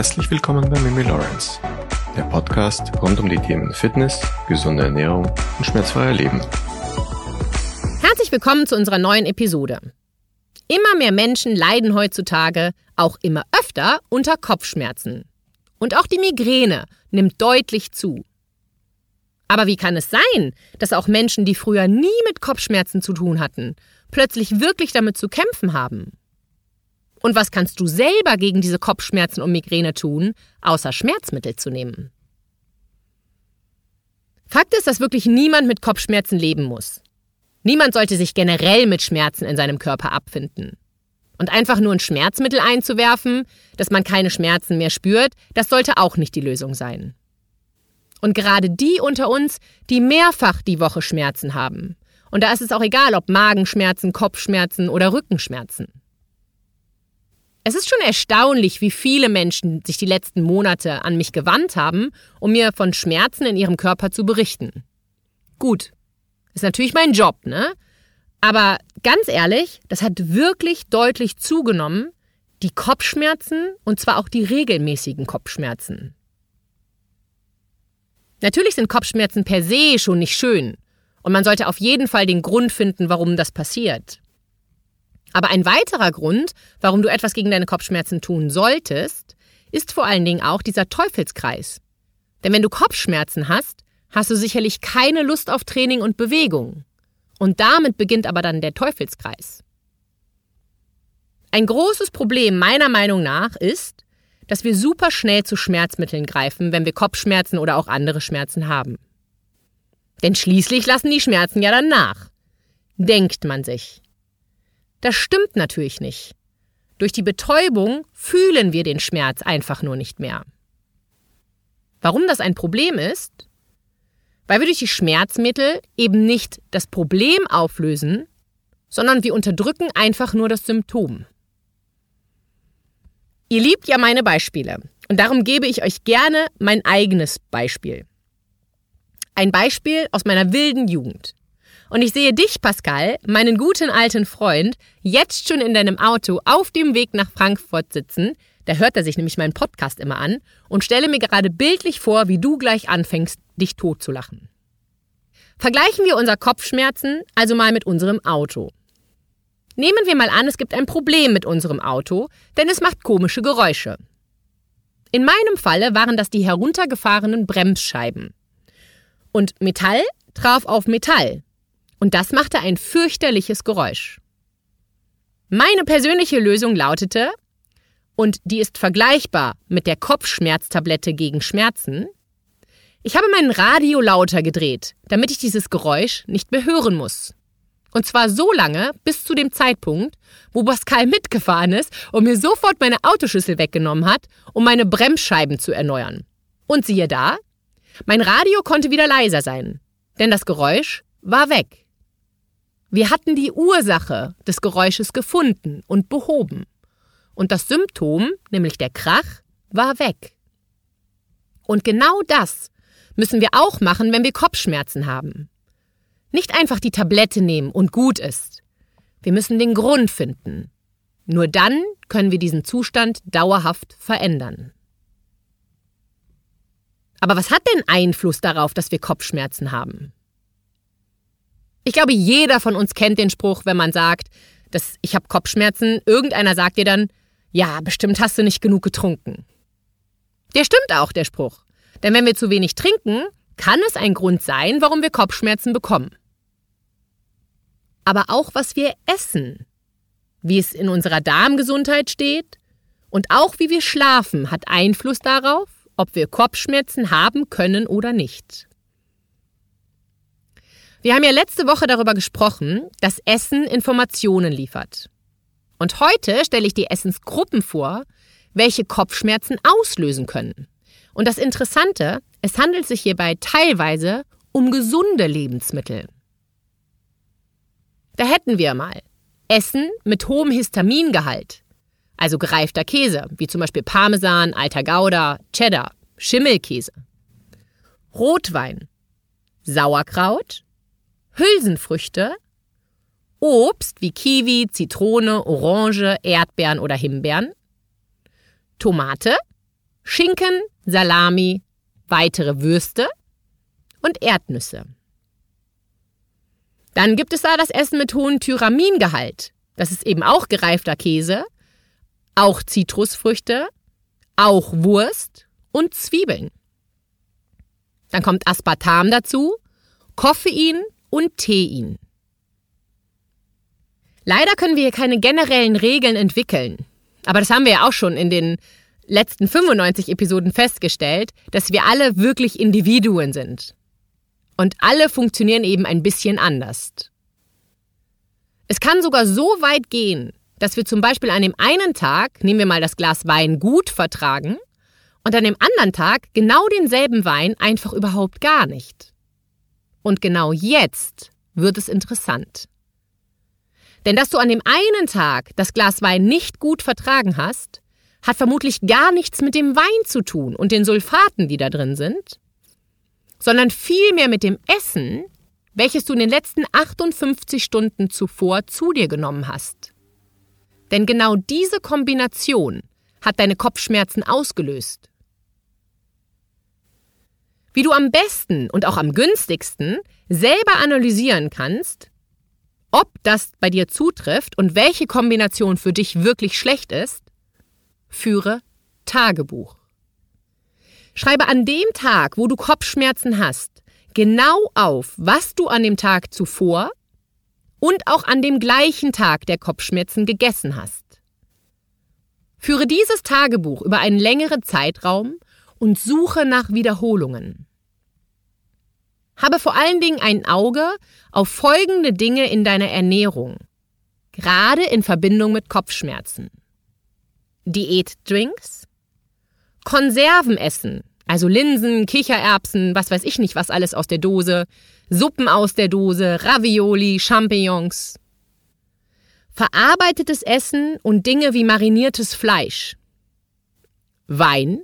Herzlich willkommen bei Mimi Lawrence, der Podcast rund um die Themen Fitness, gesunde Ernährung und schmerzfreier Leben. Herzlich willkommen zu unserer neuen Episode. Immer mehr Menschen leiden heutzutage auch immer öfter unter Kopfschmerzen. Und auch die Migräne nimmt deutlich zu. Aber wie kann es sein, dass auch Menschen, die früher nie mit Kopfschmerzen zu tun hatten, plötzlich wirklich damit zu kämpfen haben? Und was kannst du selber gegen diese Kopfschmerzen und Migräne tun, außer Schmerzmittel zu nehmen? Fakt ist, dass wirklich niemand mit Kopfschmerzen leben muss. Niemand sollte sich generell mit Schmerzen in seinem Körper abfinden. Und einfach nur ein Schmerzmittel einzuwerfen, dass man keine Schmerzen mehr spürt, das sollte auch nicht die Lösung sein. Und gerade die unter uns, die mehrfach die Woche Schmerzen haben. Und da ist es auch egal, ob Magenschmerzen, Kopfschmerzen oder Rückenschmerzen. Es ist schon erstaunlich, wie viele Menschen sich die letzten Monate an mich gewandt haben, um mir von Schmerzen in ihrem Körper zu berichten. Gut, ist natürlich mein Job, ne? Aber ganz ehrlich, das hat wirklich deutlich zugenommen, die Kopfschmerzen und zwar auch die regelmäßigen Kopfschmerzen. Natürlich sind Kopfschmerzen per se schon nicht schön und man sollte auf jeden Fall den Grund finden, warum das passiert. Aber ein weiterer Grund, warum du etwas gegen deine Kopfschmerzen tun solltest, ist vor allen Dingen auch dieser Teufelskreis. Denn wenn du Kopfschmerzen hast, hast du sicherlich keine Lust auf Training und Bewegung. Und damit beginnt aber dann der Teufelskreis. Ein großes Problem meiner Meinung nach ist, dass wir super schnell zu Schmerzmitteln greifen, wenn wir Kopfschmerzen oder auch andere Schmerzen haben. Denn schließlich lassen die Schmerzen ja dann nach. Denkt man sich. Das stimmt natürlich nicht. Durch die Betäubung fühlen wir den Schmerz einfach nur nicht mehr. Warum das ein Problem ist? Weil wir durch die Schmerzmittel eben nicht das Problem auflösen, sondern wir unterdrücken einfach nur das Symptom. Ihr liebt ja meine Beispiele und darum gebe ich euch gerne mein eigenes Beispiel. Ein Beispiel aus meiner wilden Jugend. Und ich sehe dich, Pascal, meinen guten alten Freund, jetzt schon in deinem Auto auf dem Weg nach Frankfurt sitzen. Da hört er sich nämlich meinen Podcast immer an und stelle mir gerade bildlich vor, wie du gleich anfängst, dich totzulachen. Vergleichen wir unser Kopfschmerzen also mal mit unserem Auto. Nehmen wir mal an, es gibt ein Problem mit unserem Auto, denn es macht komische Geräusche. In meinem Falle waren das die heruntergefahrenen Bremsscheiben. Und Metall traf auf Metall, und das machte ein fürchterliches Geräusch. Meine persönliche Lösung lautete, und die ist vergleichbar mit der Kopfschmerztablette gegen Schmerzen, ich habe meinen Radio lauter gedreht, damit ich dieses Geräusch nicht mehr hören muss. Und zwar so lange, bis zu dem Zeitpunkt, wo Pascal mitgefahren ist und mir sofort meine Autoschlüssel weggenommen hat, um meine Bremsscheiben zu erneuern. Und siehe da, mein Radio konnte wieder leiser sein, denn das Geräusch war weg. Wir hatten die Ursache des Geräusches gefunden und behoben. Und das Symptom, nämlich der Krach, war weg. Und genau das müssen wir auch machen, wenn wir Kopfschmerzen haben. Nicht einfach die Tablette nehmen und gut ist. Wir müssen den Grund finden. Nur dann können wir diesen Zustand dauerhaft verändern. Aber was hat denn Einfluss darauf, dass wir Kopfschmerzen haben? Ich glaube, jeder von uns kennt den Spruch, wenn man sagt, dass ich habe Kopfschmerzen, irgendeiner sagt dir dann, ja, bestimmt hast du nicht genug getrunken. Der stimmt auch, der Spruch. Denn wenn wir zu wenig trinken, kann es ein Grund sein, warum wir Kopfschmerzen bekommen. Aber auch was wir essen, wie es in unserer Darmgesundheit steht und auch wie wir schlafen, hat Einfluss darauf, ob wir Kopfschmerzen haben können oder nicht. Wir haben ja letzte Woche darüber gesprochen, dass Essen Informationen liefert. Und heute stelle ich die Essensgruppen vor, welche Kopfschmerzen auslösen können. Und das Interessante, es handelt sich hierbei teilweise um gesunde Lebensmittel. Da hätten wir mal Essen mit hohem Histamingehalt, also gereifter Käse, wie zum Beispiel Parmesan, alter Gouda, Cheddar, Schimmelkäse. Rotwein, Sauerkraut, Hülsenfrüchte, Obst wie Kiwi, Zitrone, Orange, Erdbeeren oder Himbeeren, Tomate, Schinken, Salami, weitere Würste und Erdnüsse. Dann gibt es da das Essen mit hohem Tyramingehalt. Das ist eben auch gereifter Käse, auch Zitrusfrüchte, auch Wurst und Zwiebeln. Dann kommt Aspartam dazu, Koffein und Tein. Leider können wir hier keine generellen Regeln entwickeln. Aber das haben wir ja auch schon in den letzten 95 Episoden festgestellt, dass wir alle wirklich Individuen sind. Und alle funktionieren eben ein bisschen anders. Es kann sogar so weit gehen, dass wir zum Beispiel an dem einen Tag, nehmen wir mal das Glas Wein, gut vertragen und an dem anderen Tag genau denselben Wein einfach überhaupt gar nicht. Und genau jetzt wird es interessant. Denn dass du an dem einen Tag das Glas Wein nicht gut vertragen hast, hat vermutlich gar nichts mit dem Wein zu tun und den Sulfaten, die da drin sind, sondern vielmehr mit dem Essen, welches du in den letzten 58 Stunden zuvor zu dir genommen hast. Denn genau diese Kombination hat deine Kopfschmerzen ausgelöst. Wie du am besten und auch am günstigsten selber analysieren kannst, ob das bei dir zutrifft und welche Kombination für dich wirklich schlecht ist, führe Tagebuch. Schreibe an dem Tag, wo du Kopfschmerzen hast, genau auf, was du an dem Tag zuvor und auch an dem gleichen Tag der Kopfschmerzen gegessen hast. Führe dieses Tagebuch über einen längeren Zeitraum und suche nach Wiederholungen. Habe vor allen Dingen ein Auge auf folgende Dinge in deiner Ernährung, gerade in Verbindung mit Kopfschmerzen. Diätdrinks, Konserven essen, also Linsen, Kichererbsen, was weiß ich nicht, was alles aus der Dose, Suppen aus der Dose, Ravioli, Champignons. Verarbeitetes Essen und Dinge wie mariniertes Fleisch. Wein,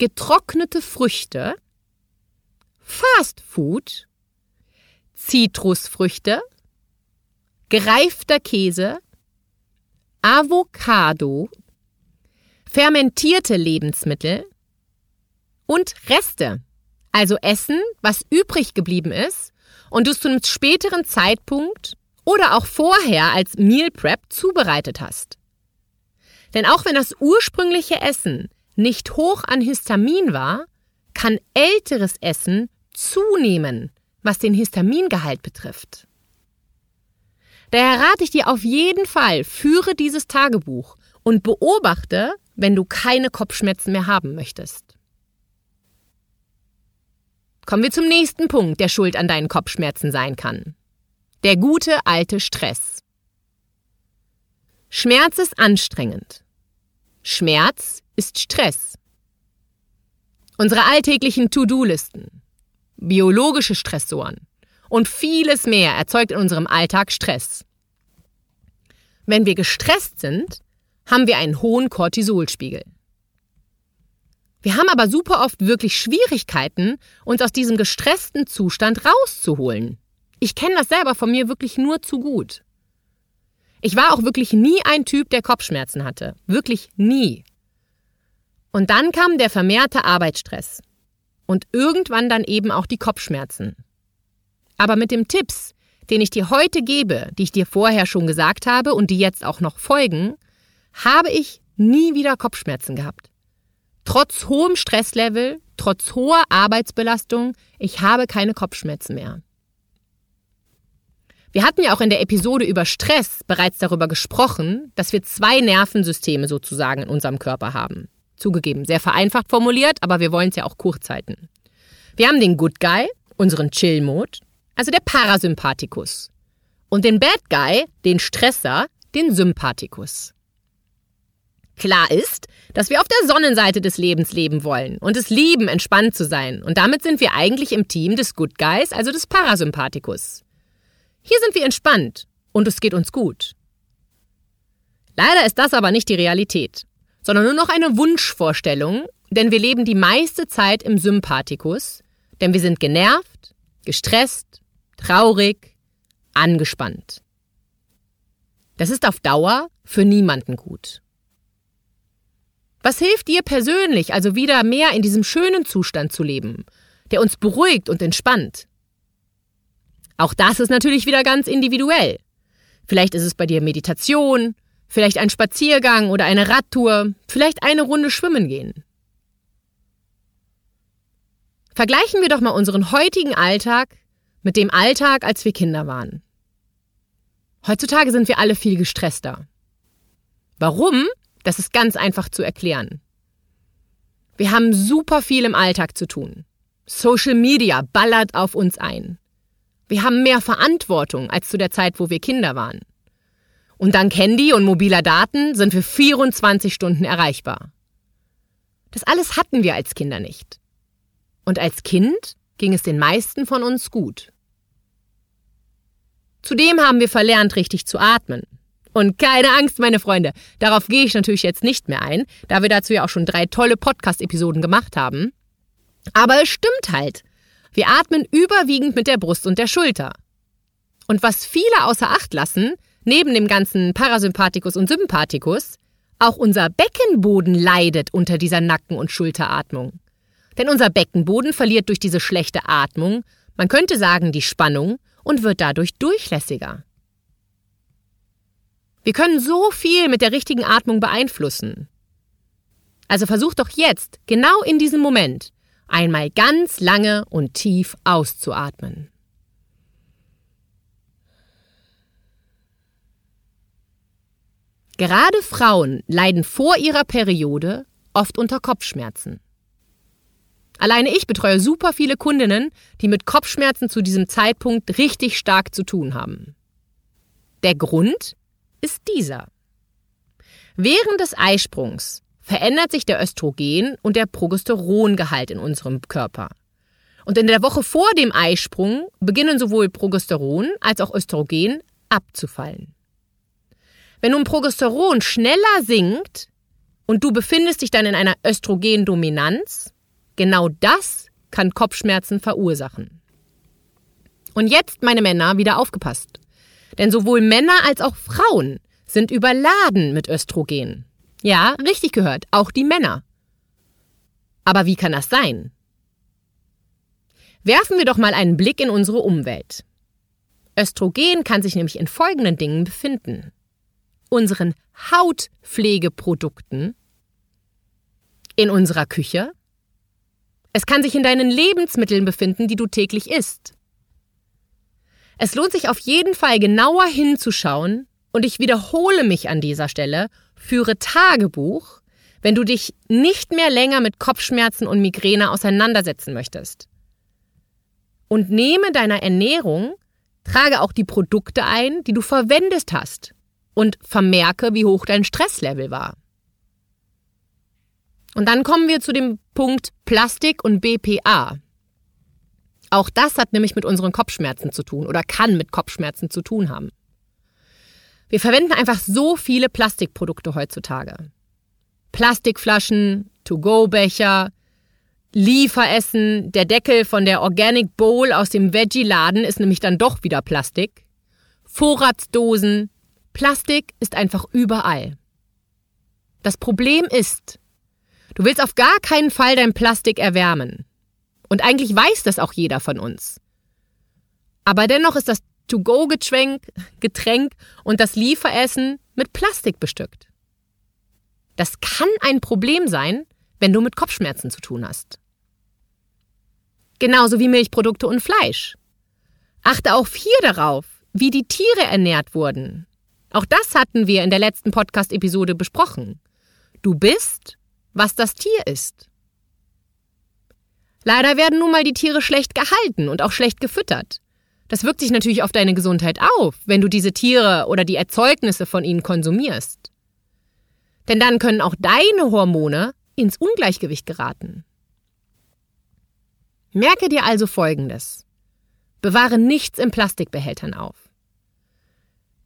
getrocknete Früchte, Fast Food, Zitrusfrüchte, gereifter Käse, Avocado, fermentierte Lebensmittel und Reste, also Essen, was übrig geblieben ist und du zu einem späteren Zeitpunkt oder auch vorher als Meal Prep zubereitet hast. Denn auch wenn das ursprüngliche Essen nicht hoch an Histamin war, kann älteres Essen zunehmen, was den Histamingehalt betrifft. Daher rate ich dir auf jeden Fall, führe dieses Tagebuch und beobachte, wenn du keine Kopfschmerzen mehr haben möchtest. Kommen wir zum nächsten Punkt, der schuld an deinen Kopfschmerzen sein kann. Der gute alte Stress. Schmerz ist anstrengend. Schmerz ist Stress. Unsere alltäglichen To-Do-Listen, biologische Stressoren und vieles mehr erzeugt in unserem Alltag Stress. Wenn wir gestresst sind, haben wir einen hohen Cortisolspiegel. Wir haben aber super oft wirklich Schwierigkeiten, uns aus diesem gestressten Zustand rauszuholen. Ich kenne das selber von mir wirklich nur zu gut. Ich war auch wirklich nie ein Typ, der Kopfschmerzen hatte. Wirklich nie. Und dann kam der vermehrte Arbeitsstress. Und irgendwann dann eben auch die Kopfschmerzen. Aber mit den Tipps, den ich dir heute gebe, die ich dir vorher schon gesagt habe und die jetzt auch noch folgen, habe ich nie wieder Kopfschmerzen gehabt. Trotz hohem Stresslevel, trotz hoher Arbeitsbelastung, ich habe keine Kopfschmerzen mehr. Wir hatten ja auch in der Episode über Stress bereits darüber gesprochen, dass wir zwei Nervensysteme sozusagen in unserem Körper haben. Zugegeben, sehr vereinfacht formuliert, aber wir wollen es ja auch kurz halten. Wir haben den Good Guy, unseren Chill-Mode, also der Parasympathikus. Und den Bad Guy, den Stresser, den Sympathikus. Klar ist, dass wir auf der Sonnenseite des Lebens leben wollen und es lieben, entspannt zu sein. Und damit sind wir eigentlich im Team des Good Guys, also des Parasympathikus. Hier sind wir entspannt und es geht uns gut. Leider ist das aber nicht die Realität, sondern nur noch eine Wunschvorstellung, denn wir leben die meiste Zeit im Sympathikus, denn wir sind genervt, gestresst, traurig, angespannt. Das ist auf Dauer für niemanden gut. Was hilft dir persönlich, also wieder mehr in diesem schönen Zustand zu leben, der uns beruhigt und entspannt? Auch das ist natürlich wieder ganz individuell. Vielleicht ist es bei dir Meditation, vielleicht ein Spaziergang oder eine Radtour, vielleicht eine Runde schwimmen gehen. Vergleichen wir doch mal unseren heutigen Alltag mit dem Alltag, als wir Kinder waren. Heutzutage sind wir alle viel gestresster. Warum? Das ist ganz einfach zu erklären. Wir haben super viel im Alltag zu tun. Social Media ballert auf uns ein. Wir haben mehr Verantwortung als zu der Zeit, wo wir Kinder waren. Und dank Handy und mobiler Daten sind wir 24 Stunden erreichbar. Das alles hatten wir als Kinder nicht. Und als Kind ging es den meisten von uns gut. Zudem haben wir verlernt, richtig zu atmen. Und keine Angst, meine Freunde, darauf gehe ich natürlich jetzt nicht mehr ein, da wir dazu ja auch schon drei tolle Podcast-Episoden gemacht haben. Aber es stimmt halt. Wir atmen überwiegend mit der Brust und der Schulter. Und was viele außer Acht lassen, neben dem ganzen Parasympathikus und Sympathikus, auch unser Beckenboden leidet unter dieser Nacken- und Schulteratmung. Denn unser Beckenboden verliert durch diese schlechte Atmung, man könnte sagen die Spannung, und wird dadurch durchlässiger. Wir können so viel mit der richtigen Atmung beeinflussen. Also versuch doch jetzt, genau in diesem Moment, einmal ganz lange und tief auszuatmen. Gerade Frauen leiden vor ihrer Periode oft unter Kopfschmerzen. Alleine ich betreue super viele Kundinnen, die mit Kopfschmerzen zu diesem Zeitpunkt richtig stark zu tun haben. Der Grund? ist dieser. Während des Eisprungs verändert sich der Östrogen- und der Progesterongehalt in unserem Körper. Und in der Woche vor dem Eisprung beginnen sowohl Progesteron als auch Östrogen abzufallen. Wenn nun Progesteron schneller sinkt und du befindest dich dann in einer Östrogendominanz, genau das kann Kopfschmerzen verursachen. Und jetzt, meine Männer, wieder aufgepasst. Denn sowohl Männer als auch Frauen sind überladen mit Östrogen. Ja, richtig gehört, auch die Männer. Aber wie kann das sein? Werfen wir doch mal einen Blick in unsere Umwelt. Östrogen kann sich nämlich in folgenden Dingen befinden. Unseren Hautpflegeprodukten, in unserer Küche, es kann sich in deinen Lebensmitteln befinden, die du täglich isst. Es lohnt sich auf jeden Fall genauer hinzuschauen und ich wiederhole mich an dieser Stelle, führe Tagebuch, wenn du dich nicht mehr länger mit Kopfschmerzen und Migräne auseinandersetzen möchtest. Und nehme deiner Ernährung, trage auch die Produkte ein, die du verwendet hast und vermerke, wie hoch dein Stresslevel war. Und dann kommen wir zu dem Punkt Plastik und BPA. Auch das hat nämlich mit unseren Kopfschmerzen zu tun oder kann mit Kopfschmerzen zu tun haben. Wir verwenden einfach so viele Plastikprodukte heutzutage. Plastikflaschen, To-Go-Becher, Lieferessen, der Deckel von der Organic Bowl aus dem Veggie-Laden ist nämlich dann doch wieder Plastik. Vorratsdosen. Plastik ist einfach überall. Das Problem ist, du willst auf gar keinen Fall dein Plastik erwärmen. Und eigentlich weiß das auch jeder von uns. Aber dennoch ist das To-Go-Getränk Getränk und das Lieferessen mit Plastik bestückt. Das kann ein Problem sein, wenn du mit Kopfschmerzen zu tun hast. Genauso wie Milchprodukte und Fleisch. Achte auch hier darauf, wie die Tiere ernährt wurden. Auch das hatten wir in der letzten Podcast-Episode besprochen. Du bist, was das Tier ist. Leider werden nun mal die Tiere schlecht gehalten und auch schlecht gefüttert. Das wirkt sich natürlich auf deine Gesundheit auf, wenn du diese Tiere oder die Erzeugnisse von ihnen konsumierst. Denn dann können auch deine Hormone ins Ungleichgewicht geraten. Merke dir also Folgendes. Bewahre nichts in Plastikbehältern auf.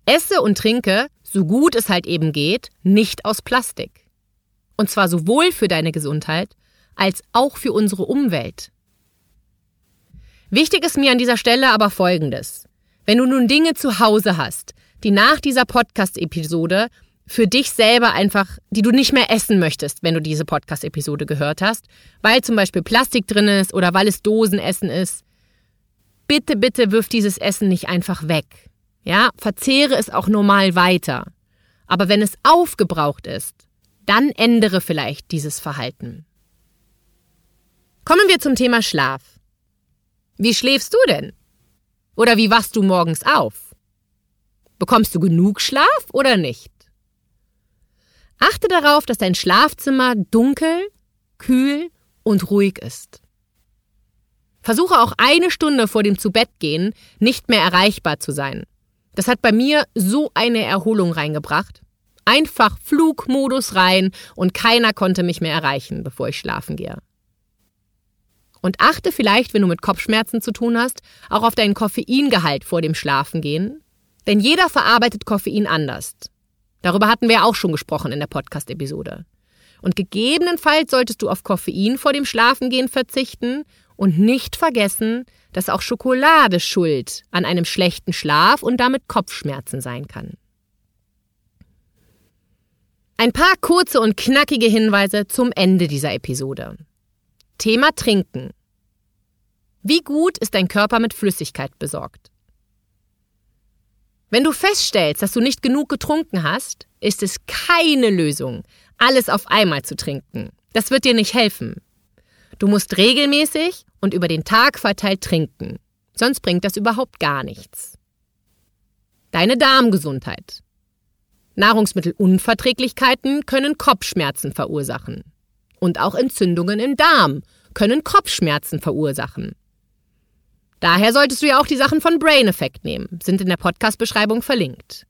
Esse und trinke, so gut es halt eben geht, nicht aus Plastik. Und zwar sowohl für deine Gesundheit als auch für unsere Umwelt. Wichtig ist mir an dieser Stelle aber Folgendes. Wenn du nun Dinge zu Hause hast, die nach dieser Podcast-Episode für dich selber einfach, die du nicht mehr essen möchtest, wenn du diese Podcast-Episode gehört hast, weil zum Beispiel Plastik drin ist oder weil es Dosenessen ist. Bitte, bitte wirf dieses Essen nicht einfach weg. Ja, verzehre es auch normal weiter. Aber wenn es aufgebraucht ist, dann ändere vielleicht dieses Verhalten. Kommen wir zum Thema Schlaf. Wie schläfst du denn? Oder wie wachst du morgens auf? Bekommst du genug Schlaf oder nicht? Achte darauf, dass dein Schlafzimmer dunkel, kühl und ruhig ist. Versuche auch eine Stunde vor dem Zubettgehen nicht mehr erreichbar zu sein. Das hat bei mir so eine Erholung reingebracht. Einfach Flugmodus rein und keiner konnte mich mehr erreichen, bevor ich schlafen gehe. Und achte vielleicht, wenn du mit Kopfschmerzen zu tun hast, auch auf deinen Koffeingehalt vor dem Schlafengehen, denn jeder verarbeitet Koffein anders. Darüber hatten wir auch schon gesprochen in der Podcast-Episode. Und gegebenenfalls solltest du auf Koffein vor dem Schlafengehen verzichten und nicht vergessen, dass auch Schokolade schuld an einem schlechten Schlaf und damit Kopfschmerzen sein kann. Ein paar kurze und knackige Hinweise zum Ende dieser Episode. Thema Trinken. Wie gut ist dein Körper mit Flüssigkeit besorgt? Wenn du feststellst, dass du nicht genug getrunken hast, ist es keine Lösung, alles auf einmal zu trinken. Das wird dir nicht helfen. Du musst regelmäßig und über den Tag verteilt trinken, sonst bringt das überhaupt gar nichts. Deine Darmgesundheit. Nahrungsmittelunverträglichkeiten können Kopfschmerzen verursachen. Und auch Entzündungen im Darm können Kopfschmerzen verursachen. Daher solltest du ja auch die Sachen von Brain Effect nehmen, sind in der Podcast-Beschreibung verlinkt.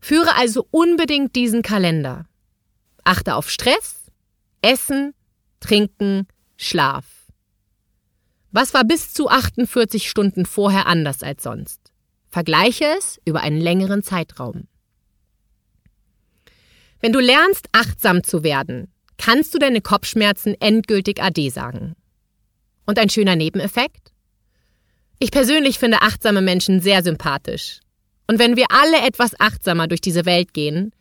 Führe also unbedingt diesen Kalender. Achte auf Stress, Essen, Trinken, Schlaf. Was war bis zu 48 Stunden vorher anders als sonst? Vergleiche es über einen längeren Zeitraum. Wenn du lernst, achtsam zu werden, kannst du deine Kopfschmerzen endgültig Ade sagen. Und ein schöner Nebeneffekt? Ich persönlich finde achtsame Menschen sehr sympathisch. Und wenn wir alle etwas achtsamer durch diese Welt gehen,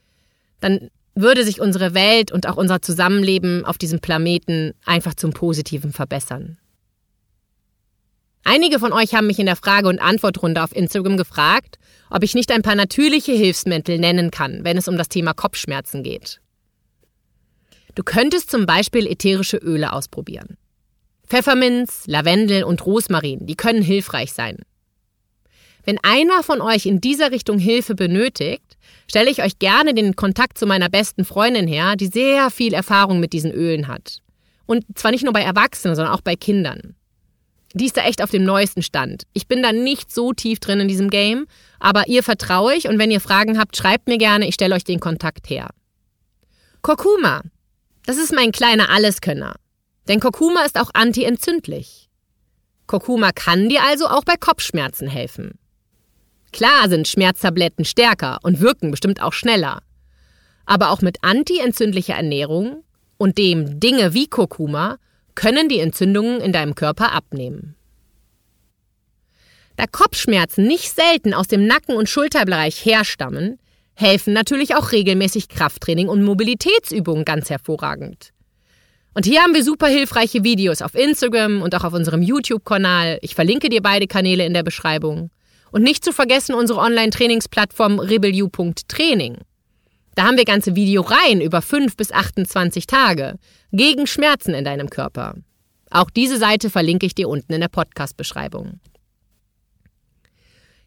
dann würde sich unsere Welt und auch unser Zusammenleben auf diesem Planeten einfach zum Positiven verbessern. Einige von euch haben mich in der Frage- und Antwortrunde auf Instagram gefragt, ob ich nicht ein paar natürliche Hilfsmittel nennen kann, wenn es um das Thema Kopfschmerzen geht. Du könntest zum Beispiel ätherische Öle ausprobieren. Pfefferminz, Lavendel und Rosmarin, die können hilfreich sein. Wenn einer von euch in dieser Richtung Hilfe benötigt, stelle ich euch gerne den Kontakt zu meiner besten Freundin her, die sehr viel Erfahrung mit diesen Ölen hat. Und zwar nicht nur bei Erwachsenen, sondern auch bei Kindern. Die ist da echt auf dem neuesten Stand. Ich bin da nicht so tief drin in diesem Game, aber ihr vertraue ich und wenn ihr Fragen habt, schreibt mir gerne, ich stelle euch den Kontakt her. Kurkuma. Das ist mein kleiner Alleskönner. Denn Kurkuma ist auch antientzündlich. Kurkuma kann dir also auch bei Kopfschmerzen helfen. Klar sind Schmerztabletten stärker und wirken bestimmt auch schneller. Aber auch mit antientzündlicher Ernährung und dem Dinge wie Kurkuma können die Entzündungen in deinem Körper abnehmen. Da Kopfschmerzen nicht selten aus dem Nacken- und Schulterbereich herstammen, helfen natürlich auch regelmäßig Krafttraining und Mobilitätsübungen ganz hervorragend. Und hier haben wir super hilfreiche Videos auf Instagram und auch auf unserem YouTube-Kanal. Ich verlinke dir beide Kanäle in der Beschreibung. Und nicht zu vergessen unsere Online-Trainingsplattform rebelu.training. Da haben wir ganze Videoreihen über 5 bis 28 Tage gegen Schmerzen in deinem Körper. Auch diese Seite verlinke ich dir unten in der Podcast-Beschreibung.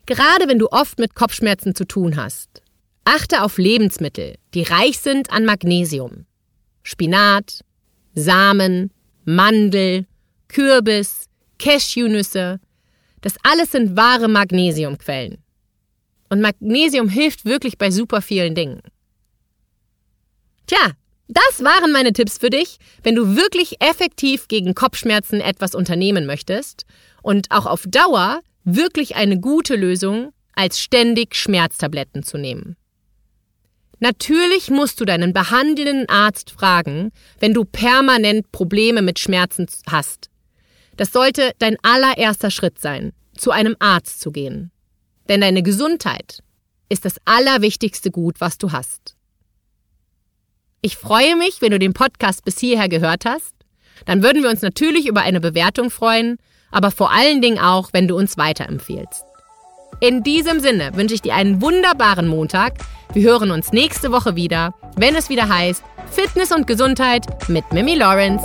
Gerade wenn du oft mit Kopfschmerzen zu tun hast, achte auf Lebensmittel, die reich sind an Magnesium. Spinat, Samen, Mandel, Kürbis, Cashewnüsse. Das alles sind wahre Magnesiumquellen. Und Magnesium hilft wirklich bei super vielen Dingen. Tja, das waren meine Tipps für dich, wenn du wirklich effektiv gegen Kopfschmerzen etwas unternehmen möchtest und auch auf Dauer wirklich eine gute Lösung als ständig Schmerztabletten zu nehmen. Natürlich musst du deinen behandelnden Arzt fragen, wenn du permanent Probleme mit Schmerzen hast. Das sollte dein allererster Schritt sein, zu einem Arzt zu gehen. Denn deine Gesundheit ist das allerwichtigste Gut, was du hast. Ich freue mich, wenn du den Podcast bis hierher gehört hast. Dann würden wir uns natürlich über eine Bewertung freuen, aber vor allen Dingen auch, wenn du uns weiterempfehlst. In diesem Sinne wünsche ich dir einen wunderbaren Montag. Wir hören uns nächste Woche wieder, wenn es wieder heißt Fitness und Gesundheit mit Mimi Lawrence.